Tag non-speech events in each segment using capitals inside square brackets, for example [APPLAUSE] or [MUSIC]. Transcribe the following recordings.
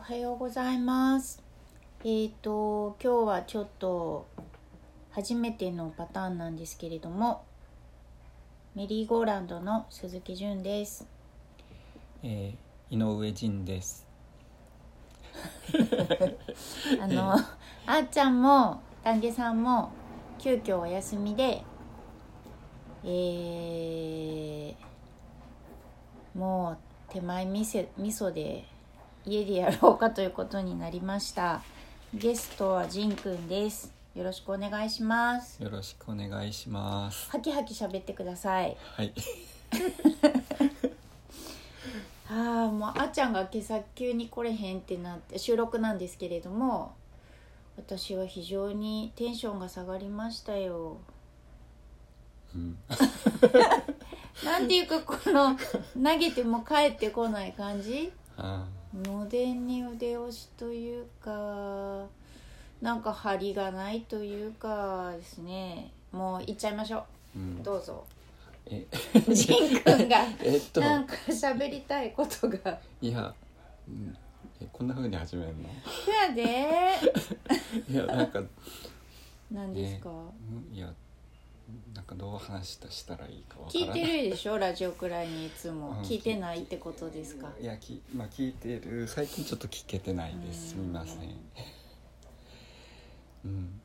はようございます。えっ、と今日はちょっと初めてのパターンなんですけれども、メリーゴーランドの鈴木純です。えー、井上仁です。[LAUGHS] あのあーちゃんも丹下さんも急遽お休みで、えー、もう手前みせ味噌で家でやろうかということになりました。ゲストはジンくんです。よろしくお願いします。よろしくお願いします。はきはき喋ってください。はい。ああもうあーちゃんが今朝急に来れへんってなって収録なんですけれども私は非常にテンションが下がりましたようん、[LAUGHS] なんていうかこの投げても帰ってこない感じ？あのでんに腕押しというかなんか張りがないというかですね。もう行っちゃいましょーうん。う。どうぞ。え、ジンくんが [LAUGHS] えっと、なんか喋りたいことが。いや、うん。えこんな風に始めるの？そやで。[LAUGHS] いや、なんか、何ですか、うんいや、なんかどう話したしたらいいかわから聞いない。てるでしょ？ラジオくらいにいつも、うん聞いてないってことですか？いや、き、まあ聞いてる。最近ちょっと聞けてないです。すみません。[LAUGHS] うん。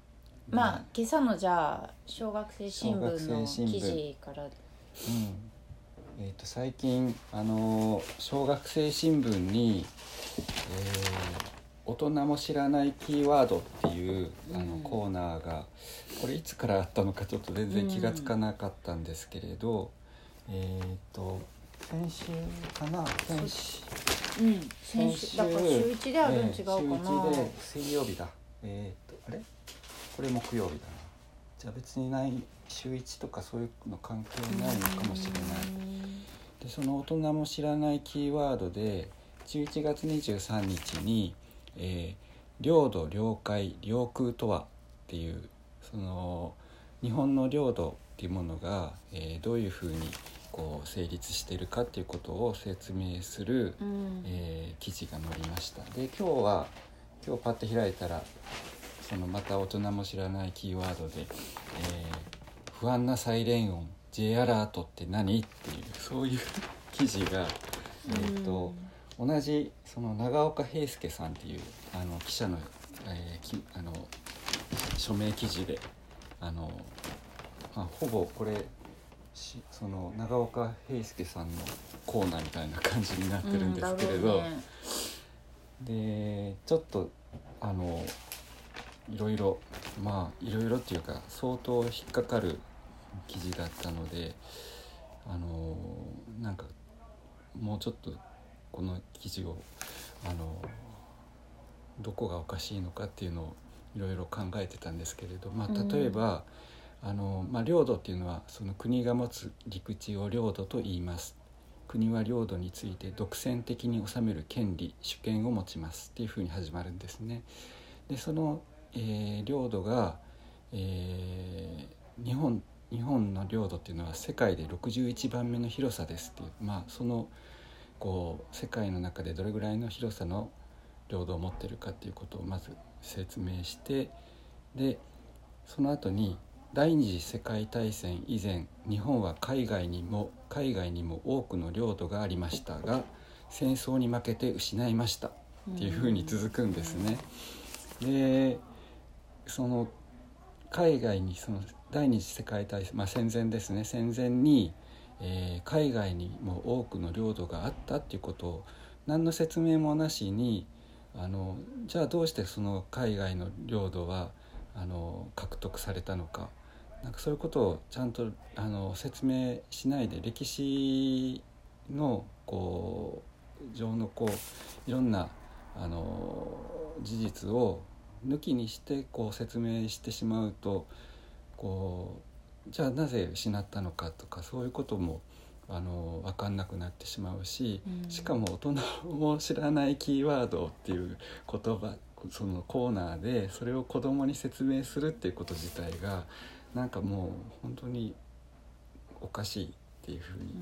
まあ今朝のじゃあ小学生新聞の記事からうんえー、と最近あの小学生新聞に、えー大人も知らないキーワード」っていうあのうんコーナーがこれいつからあったのかちょっと全然気が付かなかったんですけれど、えっ、と先週かな？先週。う。ん。先週。だから週一であるん違うかな、えー週一で水曜日だ。えっ、とあれ？これ木曜日だな。じゃあ別にない週一とかそういうの関係ないのかもしれない。でその大人も知らないキーワードで11月23日に「えー領土領海領空とは」っていうその日本の領土っていうものが、えーどういうふうにこう成立しているかっていうことを説明する、うん。えー記事が載りました。で今日は今日パッと開いたらそのまた大人も知らないキーワードで「えー不安なサイレン音 J アラートって何?」っていうそういう [LAUGHS] 記事が、えーと同じその長岡平介さんっていうあの記者の,、えーきあの署名記事であの、まあ、ほぼこれしその長岡平介さんのコーナーみたいな感じになってるんですけれど。うんねでちょっとあのいろいろまあいろいろっていうか相当引っかかる記事だったのであのなんかもうちょっとこの記事をあのどこがおかしいのかっていうのをいろいろ考えてたんですけれど、まあ、うん例えば、あのまあ、領土っていうのはその国が持つ陸地を領土と言います。国は領土について独占的に治める権利主権を持ちますっていうふうに始まるんですね。でその、えー領土が、えー日本日本の領土っていうのは世界で61番目の広さですっていうまあそのこう世界の中でどれぐらいの広さの領土を持ってるかっていうことをまず説明してでその後に第二次世界大戦以前日本は海外にも海外にも多くの領土がありましたが戦争に負けて失いましたっていうふうに続くんですね。でその海外にその第二次世界大戦、まあ、戦前ですね戦前に、えー海外にも多くの領土があったっていうことを何の説明もなしにあのじゃあどうしてその海外の領土はあの獲得されたのか。なんかそういうことをちゃんとあの説明しないで歴史のこう上のこういろんなあの事実を抜きにしてこう説明してしまうとこうじゃあなぜ失ったのかとかそういうこともあの分かんなくなってしまうし、うんしかも大人も知らないキーワードっていう言葉そのコーナーでそれを子供に説明するっていうこと自体がなんかもう本当におかしいっていうふうに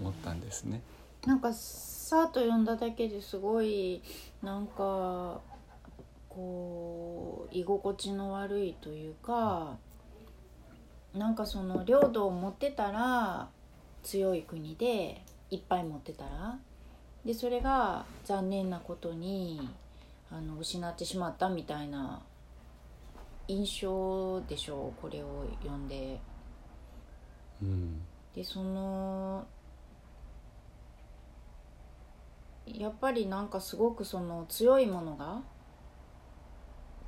思ったんですね。なんかさーっと読んだだけですごいなんかこう居心地の悪いというかなんかその領土を持ってたら強い国でいっぱい持ってたらでそれが残念なことにあの失ってしまったみたいな印象でしょうこれを読んで。うんでそのやっぱりなんかすごくその強いものが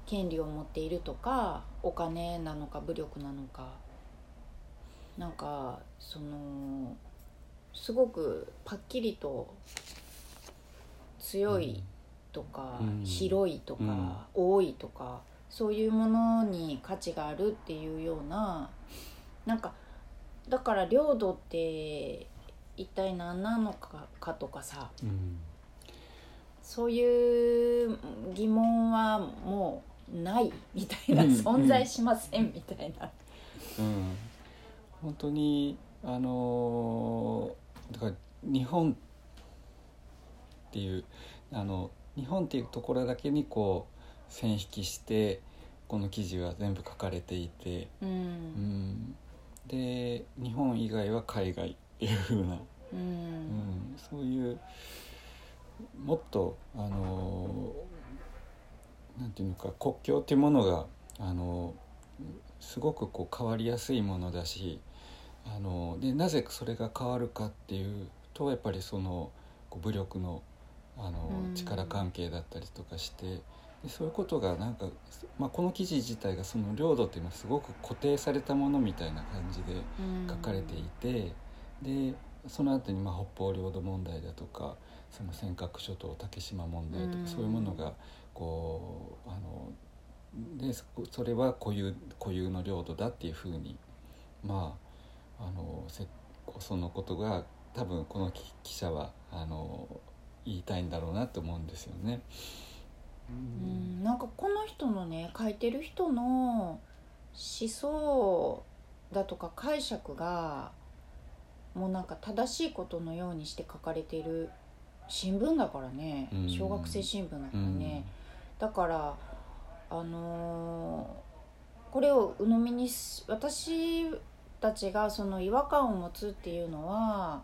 権利を持っているとかお金なのか武力なのかなんかそのすごくパッキリと強いとか、うん広いとか、多いとかそういうものに価値があるっていうようななんかだから領土って一体何なのかかとかさうん。そういう疑問はもうないみたいなうん。存在しませんみたいな。うん本当にあのーだから日本っていうあの日本っていうところだけにこう線引きしてこの記事は全部書かれていて、ううん。ん、で日本以外は海外っていう風な、ううん。ん、そういうもっとあのーなんていうのか国境っていうものがあのすごくこう変わりやすいものだしあのでなぜそれが変わるかっていうとやっぱりその武力のあのうん。力関係だったりとかしてでそういうことがなんか、まあ、この記事自体がその領土っていうのはすごく固定されたものみたいな感じで書かれていて、でその後にまあ北方領土問題だとかその尖閣諸島竹島問題とか、うん。そういうものがこうあのでそそれは固有固有の領土だっていうふうにまああのせそのことが多分この記記者はあの言いたいんだろうなと思うんですよね。うんなんかこの人のね書いてる人の思想だとか解釈がもうなんか正しいことのようにして書かれている新聞だからね。うん。小学生新聞だからね、だからあのーこれを鵜呑みにし私たちがその違和感を持つっていうのは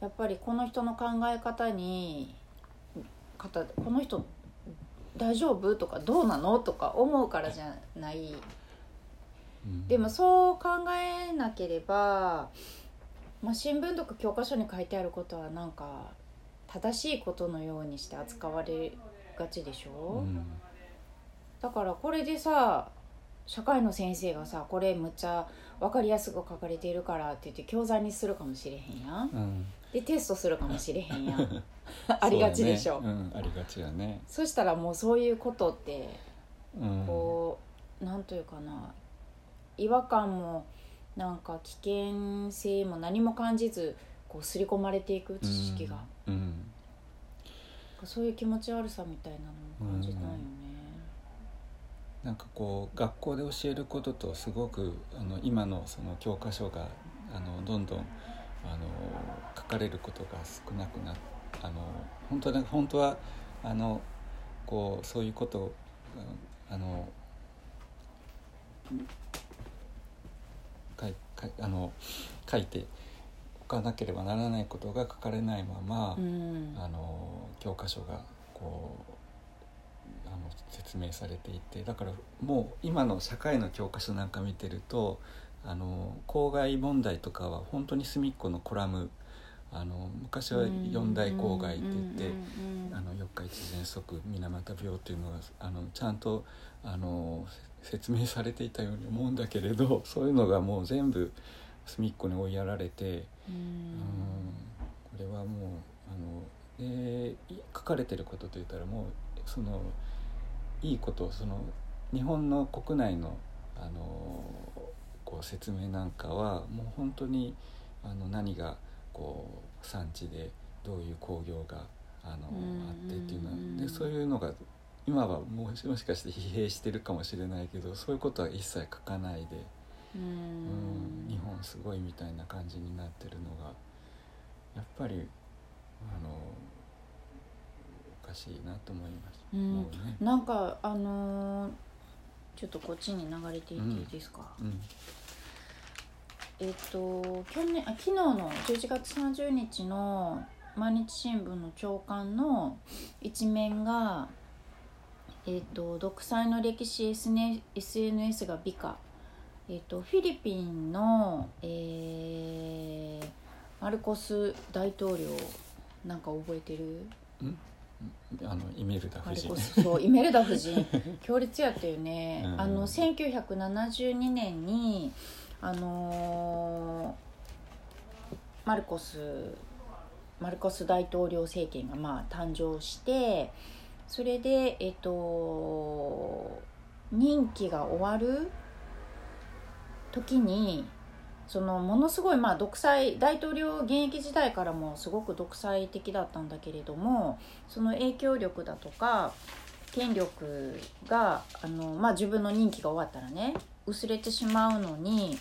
やっぱりこの人の考え方に方この人大丈夫とかどうなのとか思うからじゃない。うん。でもそう考えなければ、まあ、新聞とか教科書に書いてあることはなんか正しいことのようにして扱われがちでしょ、うん。だからこれでさ社会の先生がさこれむっちゃ分かりやすく書かれているからって言って教材にするかもしれへんやん。うん。でテストするかもしれへんやん。[LAUGHS] ありがちでしょ。そうだね。うん、ありがちやね。そしたらもうそういうことってうん、こう、なんというかな。違和感もなんか危険性も何も感じずこう刷り込まれていく知識が、うん、うん。そういう気持ち悪さみたいなのも感じたんよね。なんかこう学校で教えることとすごくあの今のその教科書があのどんどんあの書かれることが少なくなあの本当は本当はあのこうそういうことをあの書い書いあの書いておかなければならないことが書かれないまま、うんあの教科書がこう説明されていてだからもう今の社会の教科書なんか見てるとあの公害問題とかは本当に隅っこのコラムあの昔は四大公害って言って。あの四日市喘息水俣病っていうのがあのちゃんとあのせ説明されていたように思うんだけれど [LAUGHS] そういうのがもう全部隅っこに追いやられて、ううんん、これはもうあのでい書かれてることといったらもうそのいいことその日本の国内のあのこう説明なんかはもう本当にあの何がこう産地でどういう工業があのうんあってっていうのはうんでそういうのが今はもしもしかして疲弊してるかもしれないけどそういうことは一切書かないで、ううんん日本すごいみたいな感じになってるのがやっぱりあのおかしいなと思います。うん。なんかあのーちょっとこっちに流れていっていいですか、うん。えっと去年あ昨日の11月30日の毎日新聞の朝刊の一面が、えっと独裁の歴史 SN SNS が美化、えっとフィリピンの、えーマルコス大統領なんか覚えてる？あのイメルダ夫人。そうイメルダ夫人。[LAUGHS] 強烈やったよね、うん。あの1972年にあのーマルコスマルコス大統領政権がまあ誕生してそれでえっと任期が終わる時にそのものすごいまあ独裁大統領現役時代からもすごく独裁的だったんだけれどもその影響力だとか権力があの、まあ、自分の任期が終わったらね薄れてしまうのに、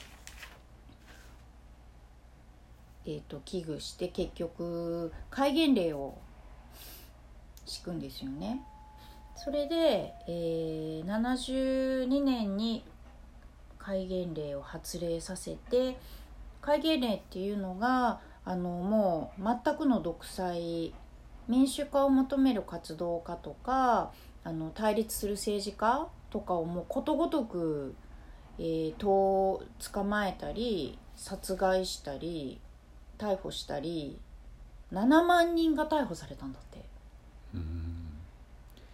えー、と危惧して結局戒厳令を敷くんですよね。それで、えー72年に戒厳令を発令させて戒厳令っていうのがあのもう全くの独裁民主化を求める活動家とかあの対立する政治家とかをもうことごとく、えー、と捕まえたり殺害したり逮捕したり7万人が逮捕されたんだって。うん。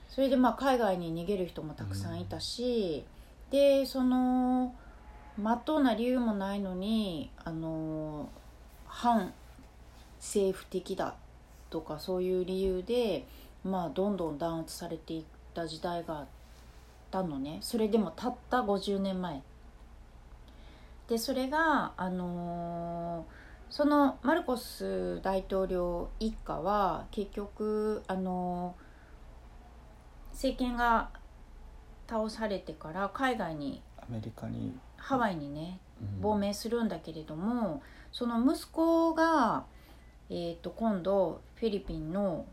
それでまあ海外に逃げる人もたくさんいたし、でそのまっとうな理由もないのにあの反政府的だとかそういう理由で、まあ、どんどん弾圧されていった時代があったのね。それでもたった50年前でそれがあのそのマルコス大統領一家は結局あの政権が倒されてから海外にアメリカに、ハワイにねうん。亡命するんだけれどもその息子が、えー、と今度フィリピンの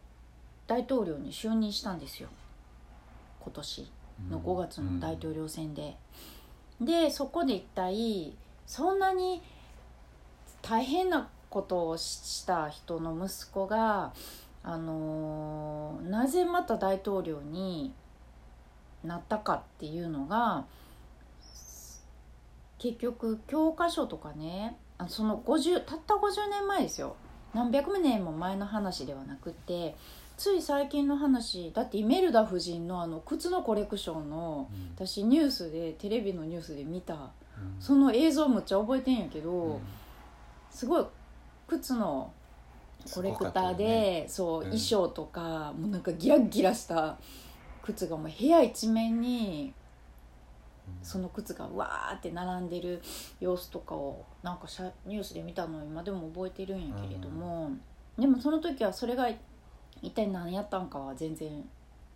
大統領に就任したんですよ。今年の5月の大統領選で。でそこで一体そんなに大変なことをした人の息子が、あのーなぜまた大統領になったかっていうのが結局教科書とかねあその50たった50年前ですよ。何百年も前の話ではなくってつい最近の話だってイメルダ夫人のあの靴のコレクションのうん。私ニュースでテレビのニュースで見た。うん。その映像むっちゃ覚えてんやけど、うん。すごい靴のコレクターで、ねそう、うん。衣装とかもうなんかギラギラした靴がもう部屋一面にその靴がわーって並んでる様子とかをなんかニュースで見たのを今でも覚えてるんやけれども、でもその時はそれが一体何やったんかは全然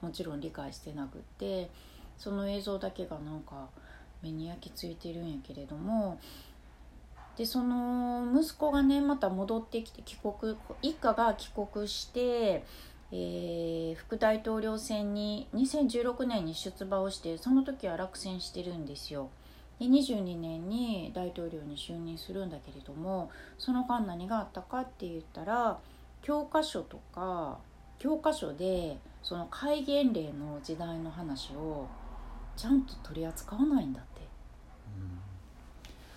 もちろん理解してなくってその映像だけがなんか目に焼き付いてるんやけれどもでその息子がねまた戻ってきて帰国一家が帰国して、えー副大統領選に2016年に出馬をしてその時は落選してるんですよ。で22年に大統領に就任するんだけれどもその間何があったかって言ったら教科書とか教科書でその戒厳令の時代の話をちゃんと取り扱わないんだって、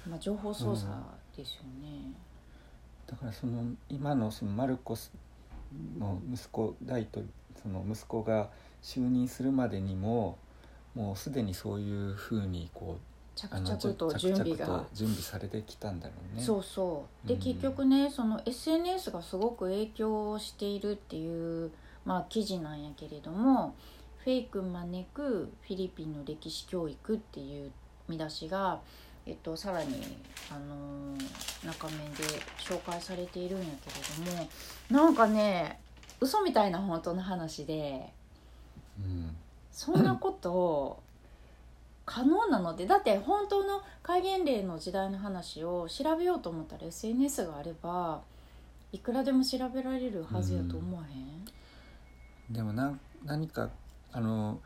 まあ、情報操作ですよね。だからその今のそのマルコスの息子大統その息子が就任するまでにももうすでにそういうふうにこう着々と準備が。準備されてきたんだろうね。そうそう。で、うん。結局ねその SNS がすごく影響しているっていう、まあ、記事なんやけれども「フェイク招くフィリピンの歴史教育」っていう見出しが、えっと、さらに、あのー中面で紹介されているんやけれどもなんかね嘘みたいな本当の話でうん。そんなこと可能なのでだって本当の戒厳令の時代の話を調べようと思ったら SNS があればいくらでも調べられるはずやと思わへん、でもな何かあの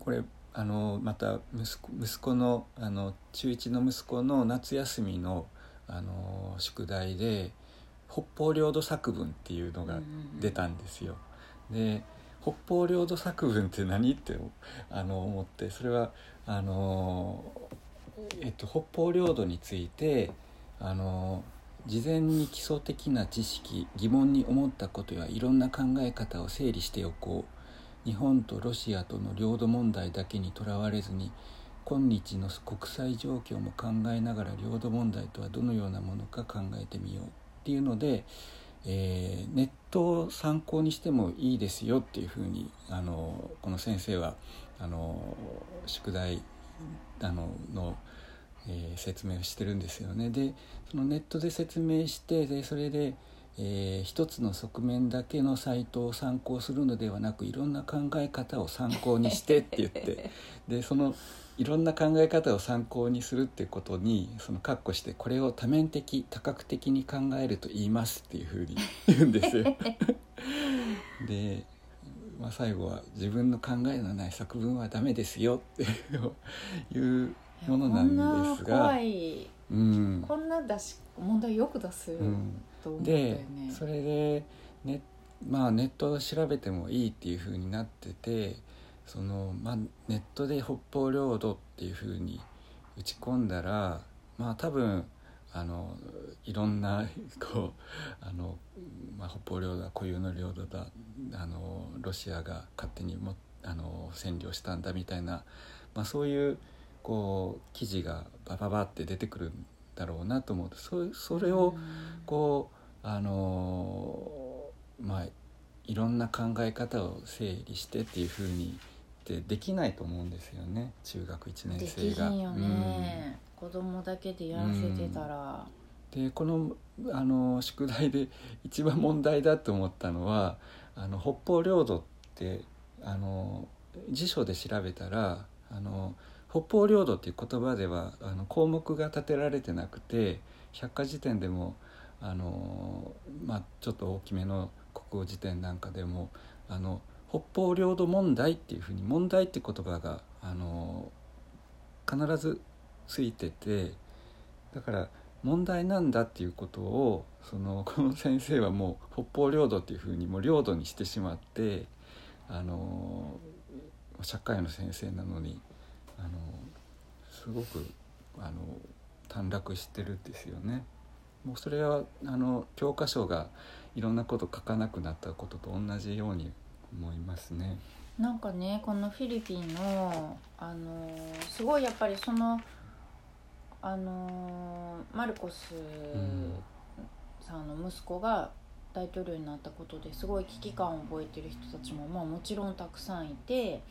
これあのまた息子息子のあの中1の息子の夏休みのあの宿題で北方領土作文っていうのが出たんですよ。で北方領土作文って何ってあの思ってそれはあの、えっと、北方領土についてあの事前に基礎的な知識疑問に思ったことやいろんな考え方を整理しておこう日本とロシアとの領土問題だけにとらわれずに今日の国際状況も考えながら領土問題とはどのようなものか考えてみようっていうので、えー、ネットを参考にしてもいいですよっていうふうにあのこの先生はあの宿題あのの、えー、説明をしてるんですよね。でそのネットで説明してでそれで、えー、一つの側面だけのサイトを参考するのではなくいろんな考え方を参考にしてって言って。[LAUGHS] でそのいろんな考え方を参考にするっていうことにその括弧してこれを多面的多角的に考えると言いますっていうふうに [LAUGHS] 言うんですよ。で、まあ、最後は自分の考えのない作文はダメですよって [LAUGHS] いうものなんですが。うん、こんな出し問題よく出すと思ったよね。でそれでネ,、まあ、ネットを調べてもいいっていうふうになっててその、まあ、ネットで北方領土っていうふうに打ち込んだらまあ多分あのいろんな [LAUGHS] こうあの、まあ、北方領土は固有の領土だあのロシアが勝手にもあの占領したんだみたいな、まあ、そういうこう記事がバババって出てくるんだろうなと思うとそそれをこうあのまあいろんな考え方を整理してっていうふうにってできないと思うんですよね中学1年生が。できよね、うん、子供だけでやらせてたら。うん、でこのあの宿題で一番問題だと思ったのはあの北方領土ってあの辞書で調べたらあの北方領土っていう言葉ではあの項目が立てられてなくて百科事典でもあの、まあ、ちょっと大きめの国語辞典なんかでもあの北方領土問題っていうふうに問題って言葉があの必ずついててだから問題なんだっていうことをそのこの先生はもう北方領土っていうふうにもう領土にしてしまってあの社会の先生なのにあのすごくあの短絡してるんですよね。もうそれはあの教科書がいろんなこと書かなくなったことと同じように思いますね。なんかねこのフィリピンのあのすごいやっぱりそのあのマルコスさんの息子が大統領になったことですごい危機感を覚えてる人たちも、まあ、もちろんたくさんいて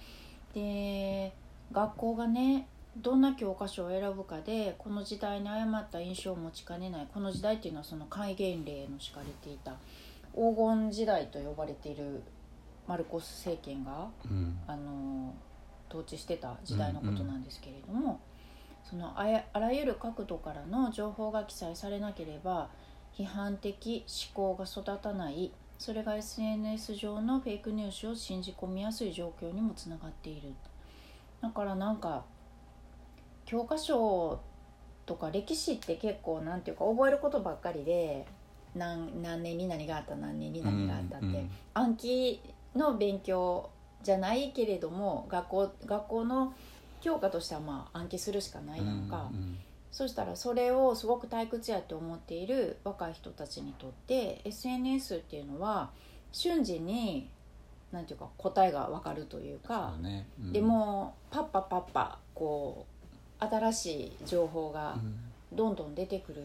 で学校がねどんな教科書を選ぶかでこの時代に誤った印象を持ちかねないこの時代っていうのはその戒厳令の敷かれていた黄金時代と呼ばれているマルコス政権が、うん、あの統治してた時代のことなんですけれども、うんうん、そのああらゆる角度からの情報が記載されなければ批判的思考が育たないそれが SNS 上のフェイクニュースを信じ込みやすい状況にもつながっているだからなんか教科書とか歴史って結構なんていうか覚えることばっかりで何何年に何があった何年に何があったって、うんうん、暗記の勉強じゃないけれども学校学校の教科としてはまあ暗記するしかないやんか、うんうん、そしたらそれをすごく退屈やって思っている若い人たちにとって SNS っていうのは瞬時になんていうか答えが分かるというか、ね。うん、でもパッパパッパこう新しい情報がどんどん出てくる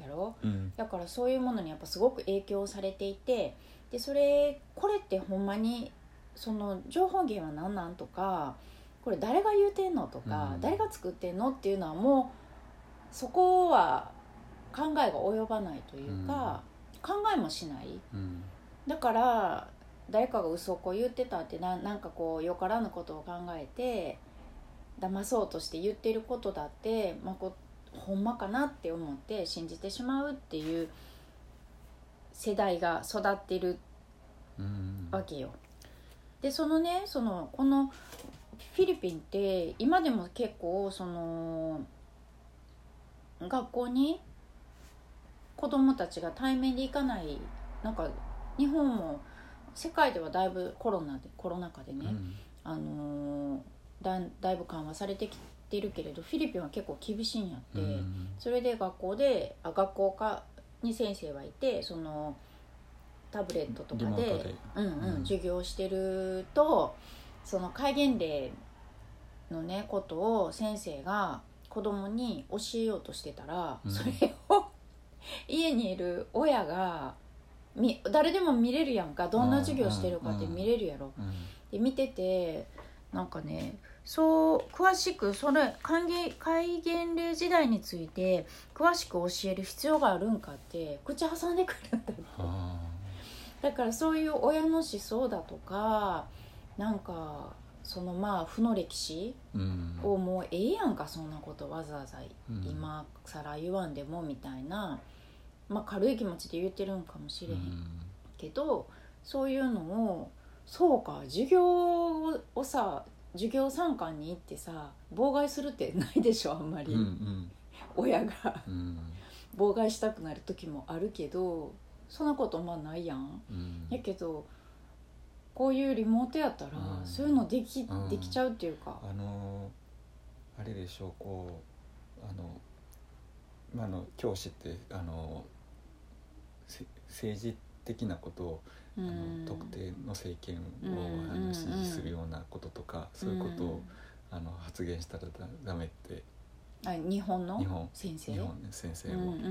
やろ、うん、だからそういうものにやっぱすごく影響されていてでそれこれってほんまにその情報源は何なんとかこれ誰が言うてんのとか、うん、誰が作ってんのっていうのはもうそこは考えが及ばないというか、うん、考えもしない、うん、だから誰かが嘘をこう言ってたってななんかこうよからぬことを考えて騙そうとして言ってることだって、まあ、こほんまかなって思って信じてしまうっていう世代が育ってるうんわけよ。でそのねそのこのフィリピンって今でも結構その学校に子供たちが対面で行かないなんか日本も世界ではだいぶコロナでコロナ禍でね、うん。あのーだんだいぶ緩和されてきてるけれどフィリピンは結構厳しいんやって、うん。それで学校であ学校かに先生はいてそのタブレットとかで授業してるとその戒厳令のねことを先生が子供に教えようとしてたら、うん。それを家にいる親がみ誰でも見れるやんか。どんな授業してるかって見れるやろ。うん。で見ててなんかねそう詳しくそれ戒厳令時代について詳しく教える必要があるんかって口挟んでくるんだって。あ。だからそういう親の思想だとかなんかそのまあ負の歴史をもうええやんかそんなことわざわざうん今更言わんでもみたいな、まあ軽い気持ちで言ってるんかもしれへんけどそういうのをそうか授業をさ授業参観に行ってさ妨害するってないでしょあんまり、うんうん。親が。うん。妨害したくなる時もあるけどそんなことまあないやん。うん。やけどこういうリモートやったら、うん。そういうのでき,、うん。できちゃうっていうか、あのーあれでしょうこうあのまああの教師ってあのせ政治的なことをあのうん。特定の政権をうんあのうん支持するようなこととかそういうことをあの発言したらだダメって。うんあ日本の？日本。先生？日本の先生を、うんうんうんう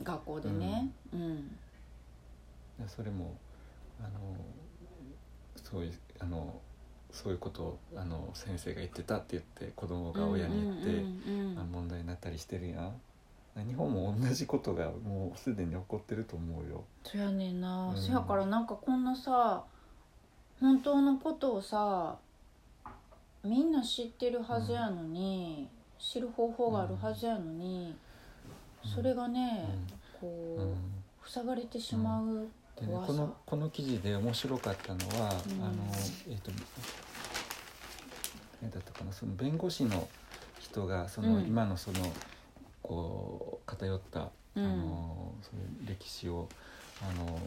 ん。学校でね、うん。でそれもあのそういうあのそういうことをあの先生が言ってたって言って子供が親に言って、うんうんう問題になったりしてるやん日本も同じことがもうすでに起こってると思うよ。そやねんな、うん。そやからなんかこんなさ本当のことをさみんな知ってるはずやのに、知る方法があるはずやのに、うん。それがね、こう、うん。塞がれてしまう怖さ、このこの記事で面白かったのは、うん。あのえっ、と何だったかなその弁護士の人がその、うん。今のそのこう偏った、うん。あのそういう歴史をあの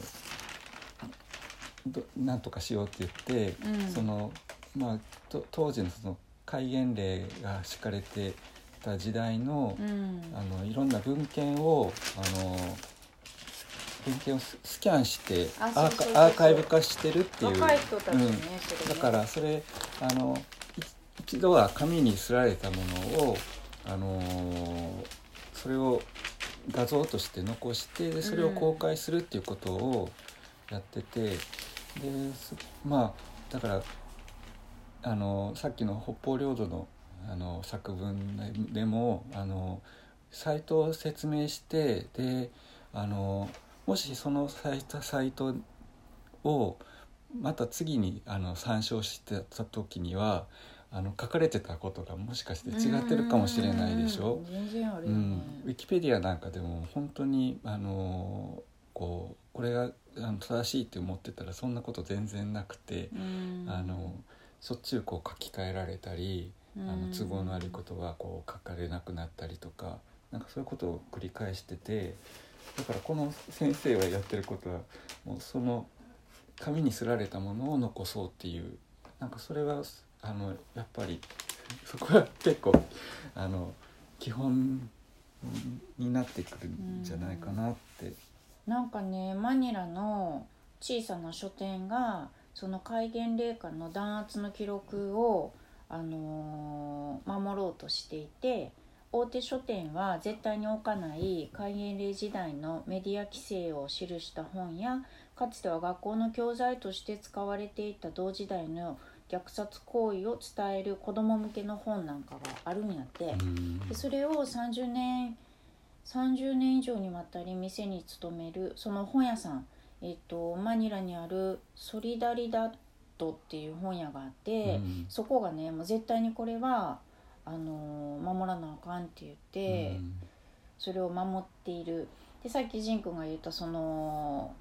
どなんとかしようって言って、うん。そのまあと当時のその戒厳令が敷かれてた時代の、うん。あのいろんな文献をあの文献をススキャンしてあアーカアーカイブ化してるっていう。だからそれあのい一度は紙にすられたものをあのそれを画像として残してでそれを公開するっていうことをやってて、でまあだからあのさっきの北方領土のあの作文でもあのサイトを説明してであのもしそのサイトサイトをまた次にあの参照してた時にはあの書かれてたことがもしかして違ってるかもしれないでしょ？うん。全然あるよね、うん、ウィキペディアなんかでも本当にあのこうこれが正しいって思ってたらそんなこと全然なくて、うん。あのしょっちゅうこう書き換えられたり、あの都合の悪いことがこう書かれなくなったりとかなんかそういうことを繰り返しててだからこの先生がやってることはもうその紙にすられたものを残そうっていうなんかそれはあのやっぱりそこは結構あの基本になってくるんじゃないかなって。なんかねマニラの小さな書店がその戒厳令下の弾圧の記録を、あのー守ろうとしていて大手書店は絶対に置かない戒厳令時代のメディア規制を記した本やかつては学校の教材として使われていた同時代の虐殺行為を伝える子ども向けの本なんかがあるんやって。うん。でそれを30年30年以上にわたり店に勤めるその本屋さん、えっとマニラにある「ソリダリダット」っていう本屋があって、うん。そこがねもう絶対にこれはあのー守らなあかんって言って、うん。それを守っている。でさっき仁君が言ったその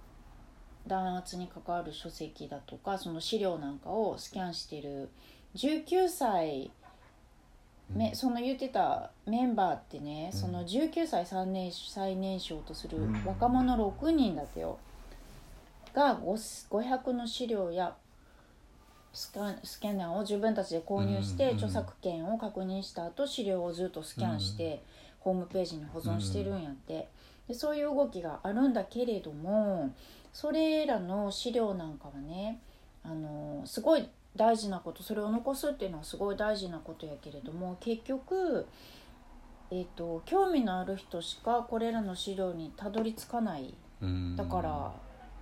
弾圧に関わる書籍だとかその資料なんかをスキャンしてる19歳めその言ってたメンバーってね、うん。その19歳最年最年少とするうん。若者6人だってよ、が5 500の資料やスカスキャナーを自分たちで購入して、うん著作権を確認した後資料をずっとスキャンして、ホームページに保存してるんやって。でそういう動きがあるんだけれどもそれらの資料なんかはねあのすごい大事なことそれを残すっていうのはすごい大事なことやけれども結局、えー、と興味のある人しかこれらの資料にたどり着かない。うん。だから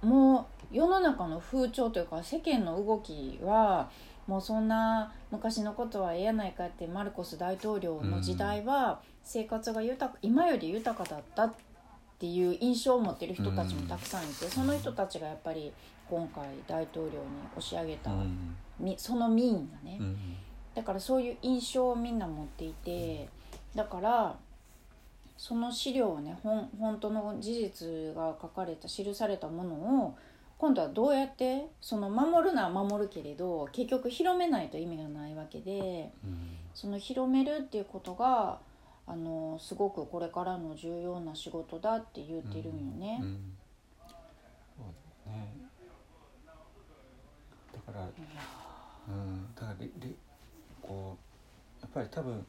もう世の中の風潮というか世間の動きはもうそんな昔のことはええやないかってマルコス大統領の時代は生活が豊か今より豊かだったっていう印象を持ってる人たちもたくさんいてその人たちがやっぱり今回大統領に押し上げたその民がねうん。だからそういう印象をみんな持っていてだからその資料をねほん本当の事実が書かれた記されたものを今度はどうやってその守るのは守るけれど結局広めないと意味がないわけでうん。その広めるっていうことがあのすごくこれからの重要な仕事だって言ってるんよね。う。んそうだよね。だからうん。だかられれこうやっぱり多分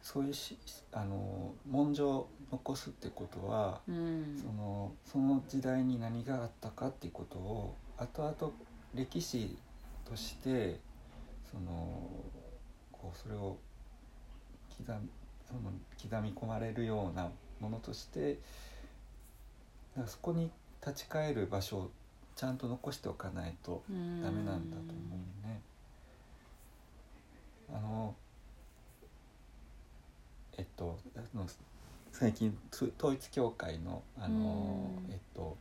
そういうしあの文書を残すってことは、うん。そのその時代に何があったかっていうことを後々歴史としてそのこうそれを刻みその刻み込まれるようなものとしてだからそこに立ち返る場所をちゃんと残しておかないとうん。ダメなんだと思うね。あのえっと最近つ統一教会のあのうん。えっと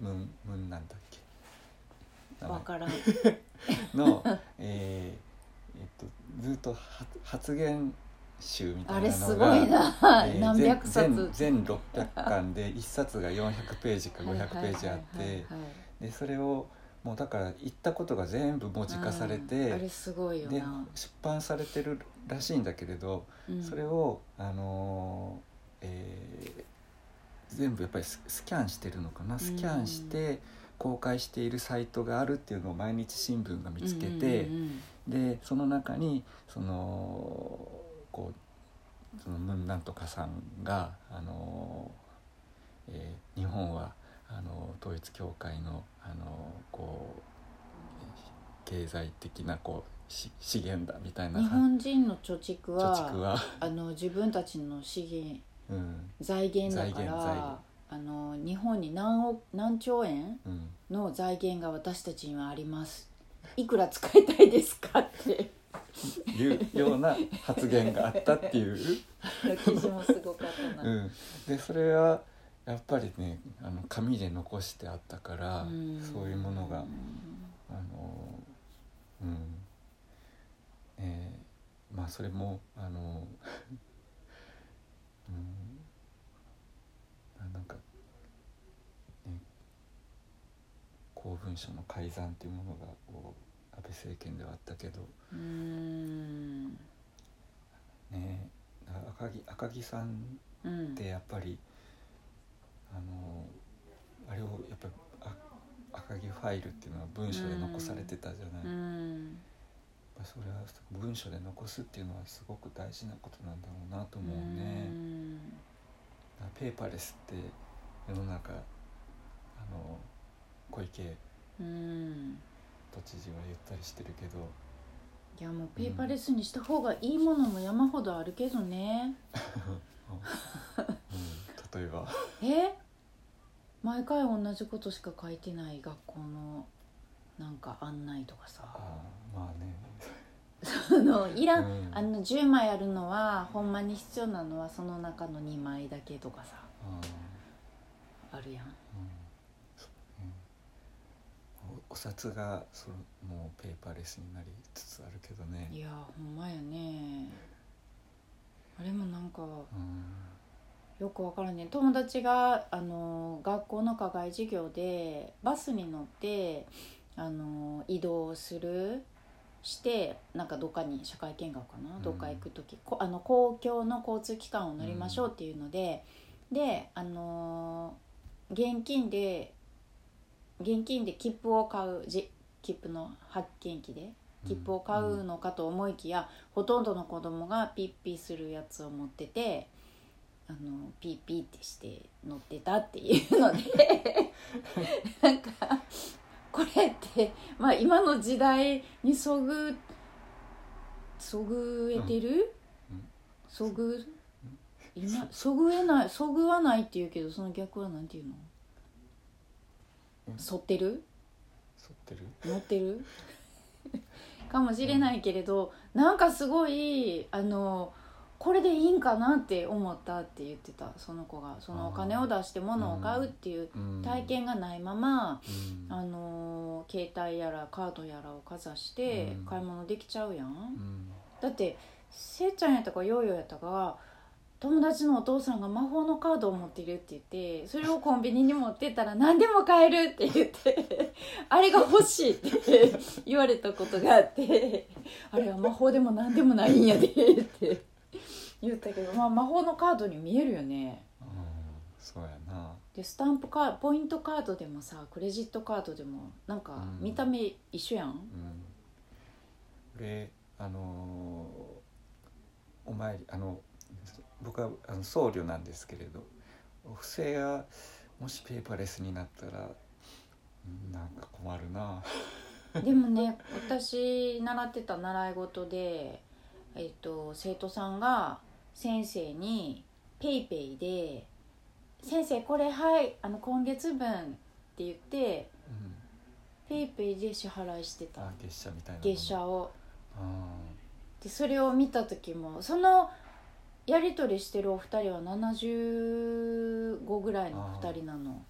ムンムンなんだっけ？名前。わからん。[LAUGHS] の、えーえっと、ずっとは発言集みたいなのがあれすごいな、[LAUGHS] えー何百冊。全全全600巻で1冊が400ページか500ページあってでそれをもうだから言ったことが全部文字化されうんあてれすごいよでな、出版されてるらしいんだけれどうん。それをあのーえー全部やっぱりススキャンしてるのかな？スキャンして公開しているサイトがあるっていうのを毎日新聞が見つけて。でその中にそのこうそのムンなんとかさんがあの、えー日本はあの統一教会のあのこう経済的なこうし資源だみたいな。日本人の貯蓄貯は蓄は、あの自分たちの資源うん。財源だからあの日本に何億何兆円うん、の財源が私たちにはあります。いくら使いたいですかっていうような発言があったっていう、記事もすごかったな、うん、でそれはやっぱりねあの紙で残してあったから、うんそういうものが。あのうん。えーまあそれもあの [LAUGHS] うん。ななんか、ね、公文書の改ざんっていうものがこう安倍政権ではあったけどうーん。ね赤木赤木さんうん。ってやっぱりあのあれをやっぱりあ赤木ファイルっていうのは文書で残されてたじゃない。それは文書で残すっていうのはすごく大事なことなんだろうなと思うね。ん。だからペーパーレスって世の中あの小池うん都知事は言ったりしてるけど。いやもうペーパーレスにした方がいいものも山ほどあるけどね、[LAUGHS] うん、例えば。え？毎回同じことしか書いてない学校のなんか案内とかさ。まあね。そのいらん、うん。あの10枚あるのはほんまに必要なのはその中の2枚だけとかさ。あるやん。うんおお札がそのもうペーパーレスになりつつあるけどね。いやほんまやね。あれもなんかうん。よくわからんね。友達があの学校の課外授業でバスに乗ってあの移動するしてなんかどっかに社会見学かな、うん。どっか行く時。こあの公共の交通機関を乗りましょうっていうので、であの現金で現金で切符を買うじ切符の発券機で切符を買うのかと思いきや、ほとんどの子供がピッピするやつを持っててあのピッピってして乗ってたっていうので [LAUGHS] なんかこれって、まあ、今の時代にそぐそぐえてる、うん。そぐ今そぐえないそぐわないって言うけどその逆はなんていうの？うん。反ってる？沿ってる？乗ってる？[LAUGHS] かもしれないけれどなんかすごいあのこれでいいんかなって思ったって言ってた。その子が。そのお金を出して物を買うっていううん。体験がないまま、うん。あの携帯やらカードやらをかざしてうん。買い物できちゃうやん、うん。だってせいちゃんやったかヨーヨーやったか友達のお父さんが魔法のカードを持ってるって言ってそれをコンビニに持ってったら何でも買えるって言って [LAUGHS] あれが欲しいって [LAUGHS] 言われたことがあってあれは魔法でも何でもないんやでって [LAUGHS] 言ったけど、まあ、魔法のカードに見えるよね。うんそうやな。でスタンプカーポイントカードでもさクレジットカードでもなんかうん。見た目一緒やん、うん。俺あのーお参りあの僕はあの僧侶なんですけれどお布施がもしペーパーレスになったらうんなんか困るな。[LAUGHS] でもね私習ってた習い事で、えっと生徒さんが先生にペイペイで「先生これはいあの今月分」って言ってうん。ペイペイで支払いしてた。あ月謝みたいな月謝を。あでそれを見た時もそのやり取りしてるお二人は75ぐらいの二人なの。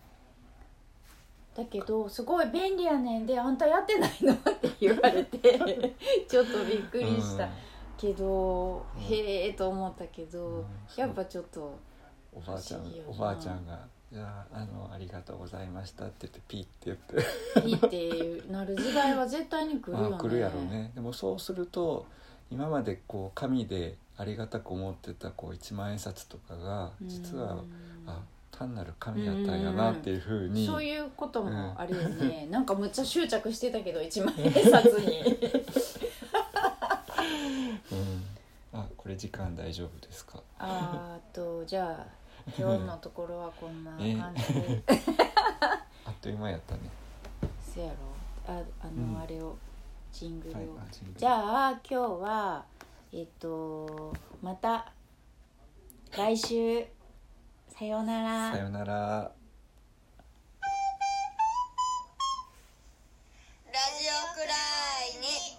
だけどすごい便利やねんであんたやってないのって言われて [LAUGHS] ちょっとびっくりした。けど、うんへえと思ったけど、うん。やっぱちょっとおばあちゃんおばあちゃんが「じゃああのありがとうございました」って言ってピッて言って。いいってなる時代は絶対に来るよね。[LAUGHS] あ来るやろうね。でもそうすると今までこう紙でありがたく思ってたこう一万円札とかが実はうんあ単なる紙やったんやなっていうふうにそういうこともあるよね、[LAUGHS] なんかむっちゃ執着してたけど一万円札に。[LAUGHS] うん。あこれ時間大丈夫ですか？あーとじゃあ今日のところはこんな感じで、[LAUGHS] あっという間やったね。せやろ。ああの、うん。あれをジングルを、はいじゃあ今日はえっとまた来週さようなら。さようなら。ラジオくらいに。